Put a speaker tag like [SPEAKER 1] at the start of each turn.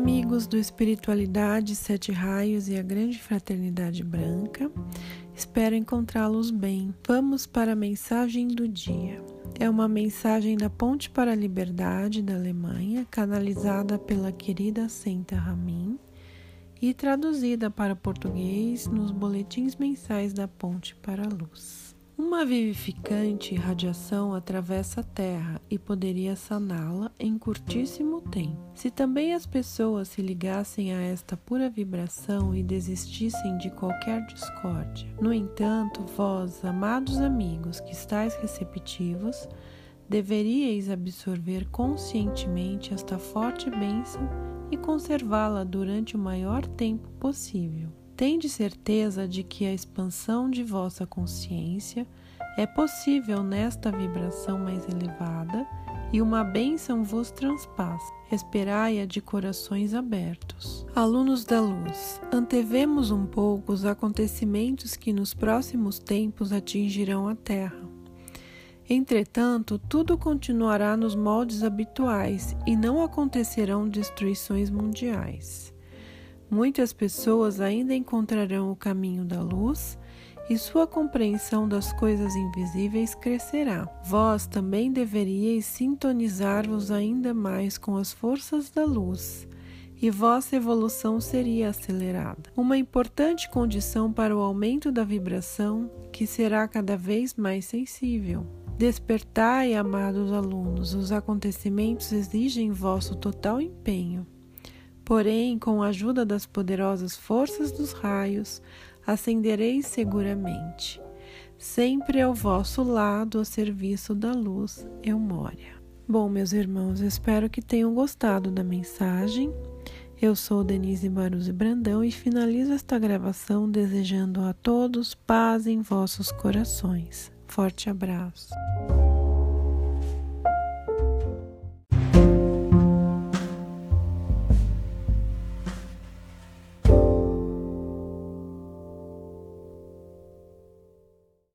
[SPEAKER 1] amigos do Espiritualidade, Sete Raios e a Grande Fraternidade Branca. Espero encontrá-los bem. Vamos para a mensagem do dia. É uma mensagem da Ponte para a Liberdade da Alemanha, canalizada pela querida Senta Ramin e traduzida para português nos boletins mensais da Ponte para a Luz. Uma vivificante radiação atravessa a Terra e poderia saná-la em curtíssimo tempo. Se também as pessoas se ligassem a esta pura vibração e desistissem de qualquer discórdia. No entanto, vós, amados amigos que estáis receptivos, deveríeis absorver conscientemente esta forte bênção e conservá-la durante o maior tempo possível. Tende certeza de que a expansão de vossa consciência é possível nesta vibração mais elevada e uma bênção vos transpassa. Esperai-a de corações abertos. Alunos da luz, antevemos um pouco os acontecimentos que nos próximos tempos atingirão a Terra. Entretanto, tudo continuará nos moldes habituais e não acontecerão destruições mundiais. Muitas pessoas ainda encontrarão o caminho da luz e sua compreensão das coisas invisíveis crescerá. Vós também deveríeis sintonizar-vos ainda mais com as forças da luz e vossa evolução seria acelerada. Uma importante condição para o aumento da vibração, que será cada vez mais sensível. Despertai, amados alunos, os acontecimentos exigem vosso total empenho. Porém, com a ajuda das poderosas forças dos raios, ascendereis seguramente. Sempre ao vosso lado, a serviço da luz, Eumória. Bom, meus irmãos, espero que tenham gostado da mensagem. Eu sou Denise Baruzzi Brandão e finalizo esta gravação desejando a todos paz em vossos corações. Forte abraço.